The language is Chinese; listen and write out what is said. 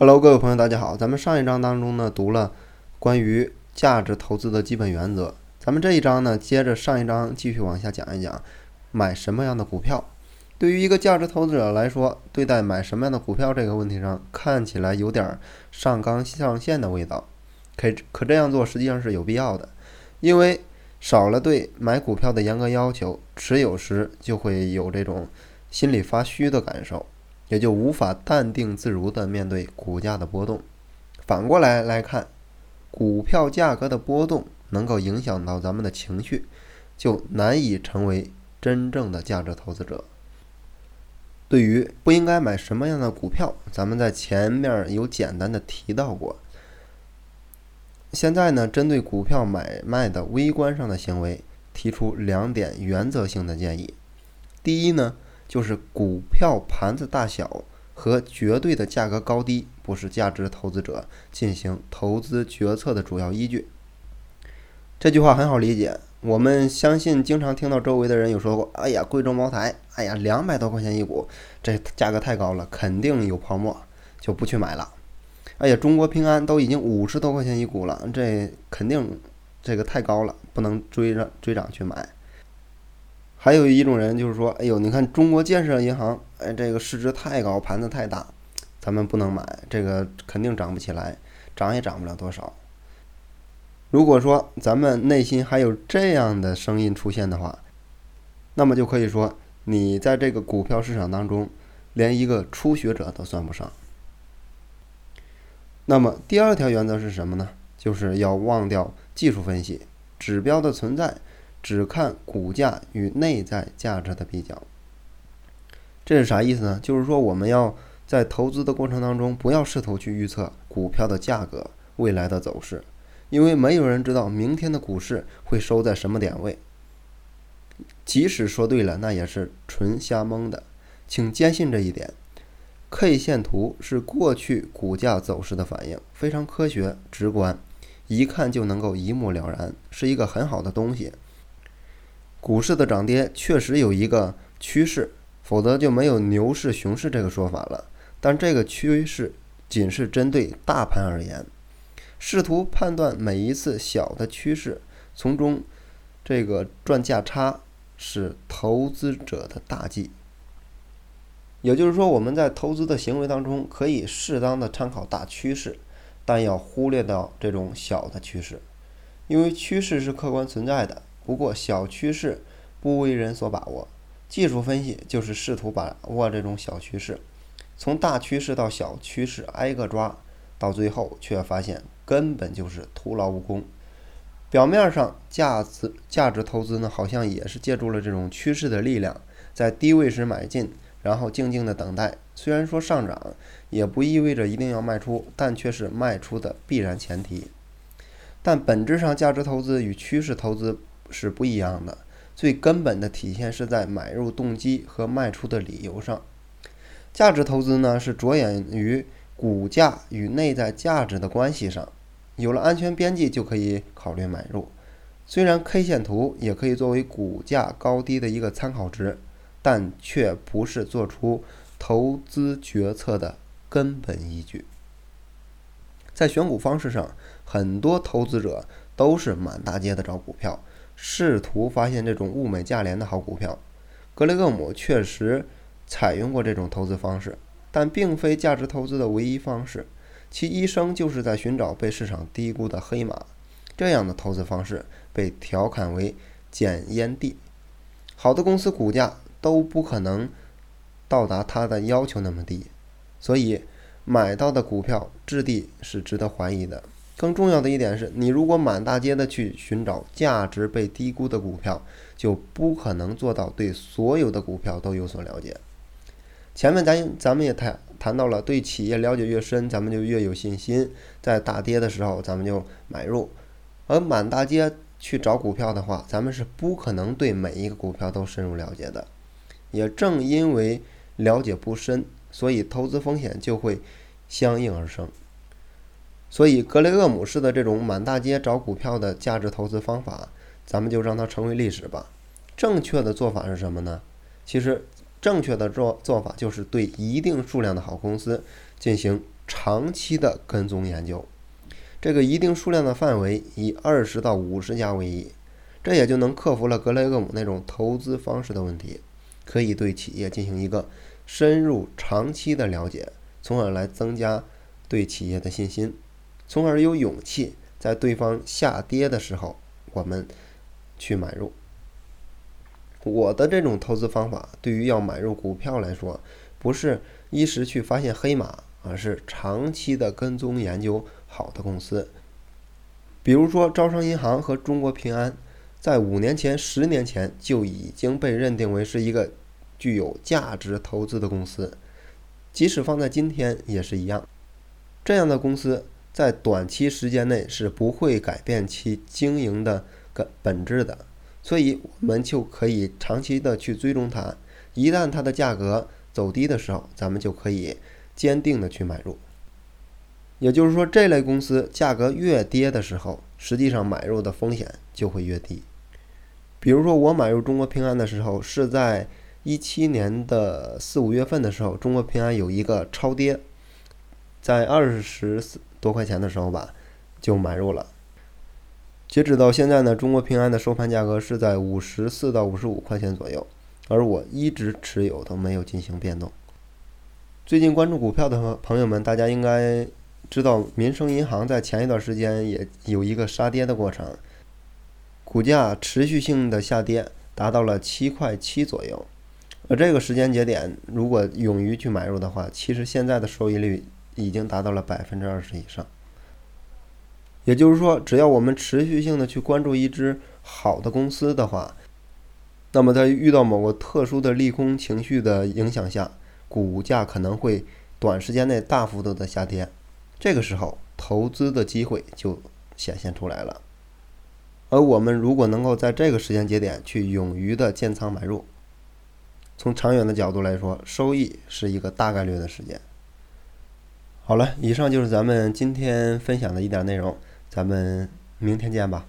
Hello，各位朋友，大家好。咱们上一章当中呢，读了关于价值投资的基本原则。咱们这一章呢，接着上一章继续往下讲一讲，买什么样的股票。对于一个价值投资者来说，对待买什么样的股票这个问题上，看起来有点上纲上线的味道。可可这样做实际上是有必要的，因为少了对买股票的严格要求，持有时就会有这种心里发虚的感受。也就无法淡定自如地面对股价的波动。反过来来看，股票价格的波动能够影响到咱们的情绪，就难以成为真正的价值投资者。对于不应该买什么样的股票，咱们在前面有简单的提到过。现在呢，针对股票买卖的微观上的行为，提出两点原则性的建议。第一呢。就是股票盘子大小和绝对的价格高低，不是价值投资者进行投资决策的主要依据。这句话很好理解，我们相信经常听到周围的人有说过：“哎呀，贵州茅台，哎呀，两百多块钱一股，这价格太高了，肯定有泡沫，就不去买了。”哎呀，中国平安都已经五十多块钱一股了，这肯定这个太高了，不能追着追涨去买。还有一种人就是说，哎呦，你看中国建设银行，哎，这个市值太高，盘子太大，咱们不能买，这个肯定涨不起来，涨也涨不了多少。如果说咱们内心还有这样的声音出现的话，那么就可以说你在这个股票市场当中连一个初学者都算不上。那么第二条原则是什么呢？就是要忘掉技术分析指标的存在。只看股价与内在价值的比较，这是啥意思呢？就是说我们要在投资的过程当中，不要试图去预测股票的价格未来的走势，因为没有人知道明天的股市会收在什么点位。即使说对了，那也是纯瞎蒙的，请坚信这一点。K 线图是过去股价走势的反应，非常科学直观，一看就能够一目了然，是一个很好的东西。股市的涨跌确实有一个趋势，否则就没有牛市、熊市这个说法了。但这个趋势仅是针对大盘而言，试图判断每一次小的趋势，从中这个赚价差是投资者的大忌。也就是说，我们在投资的行为当中可以适当的参考大趋势，但要忽略掉这种小的趋势，因为趋势是客观存在的。不过小趋势不为人所把握，技术分析就是试图把握这种小趋势，从大趋势到小趋势挨个抓，到最后却发现根本就是徒劳无功。表面上价值价值投资呢，好像也是借助了这种趋势的力量，在低位时买进，然后静静的等待。虽然说上涨也不意味着一定要卖出，但却是卖出的必然前提。但本质上，价值投资与趋势投资。是不一样的，最根本的体现是在买入动机和卖出的理由上。价值投资呢，是着眼于股价与内在价值的关系上，有了安全边际就可以考虑买入。虽然 K 线图也可以作为股价高低的一个参考值，但却不是做出投资决策的根本依据。在选股方式上，很多投资者都是满大街的找股票。试图发现这种物美价廉的好股票，格雷厄姆确实采用过这种投资方式，但并非价值投资的唯一方式。其一生就是在寻找被市场低估的黑马。这样的投资方式被调侃为“捡烟蒂”。好的公司股价都不可能到达他的要求那么低，所以买到的股票质地是值得怀疑的。更重要的一点是，你如果满大街的去寻找价值被低估的股票，就不可能做到对所有的股票都有所了解。前面咱咱们也谈谈到了，对企业了解越深，咱们就越有信心，在大跌的时候咱们就买入。而满大街去找股票的话，咱们是不可能对每一个股票都深入了解的。也正因为了解不深，所以投资风险就会相应而生。所以，格雷厄姆式的这种满大街找股票的价值投资方法，咱们就让它成为历史吧。正确的做法是什么呢？其实，正确的做做法就是对一定数量的好公司进行长期的跟踪研究。这个一定数量的范围以二十到五十家为宜，这也就能克服了格雷厄姆那种投资方式的问题，可以对企业进行一个深入长期的了解，从而来增加对企业的信心，从而有勇气在对方下跌的时候，我们去买入。我的这种投资方法，对于要买入股票来说，不是一时去发现黑马，而是长期的跟踪研究。好的公司，比如说招商银行和中国平安，在五年前、十年前就已经被认定为是一个具有价值投资的公司，即使放在今天也是一样。这样的公司在短期时间内是不会改变其经营的根本质的，所以我们就可以长期的去追踪它。一旦它的价格走低的时候，咱们就可以坚定的去买入。也就是说，这类公司价格越跌的时候，实际上买入的风险就会越低。比如说，我买入中国平安的时候，是在一七年的四五月份的时候，中国平安有一个超跌，在二十四多块钱的时候吧，就买入了。截止到现在呢，中国平安的收盘价格是在五十四到五十五块钱左右，而我一直持有都没有进行变动。最近关注股票的朋友们，大家应该。知道民生银行在前一段时间也有一个杀跌的过程，股价持续性的下跌，达到了七块七左右。而这个时间节点，如果勇于去买入的话，其实现在的收益率已经达到了百分之二十以上。也就是说，只要我们持续性的去关注一只好的公司的话，那么在遇到某个特殊的利空情绪的影响下，股价可能会短时间内大幅度的下跌。这个时候，投资的机会就显现出来了。而我们如果能够在这个时间节点去勇于的建仓买入，从长远的角度来说，收益是一个大概率的事件。好了，以上就是咱们今天分享的一点内容，咱们明天见吧。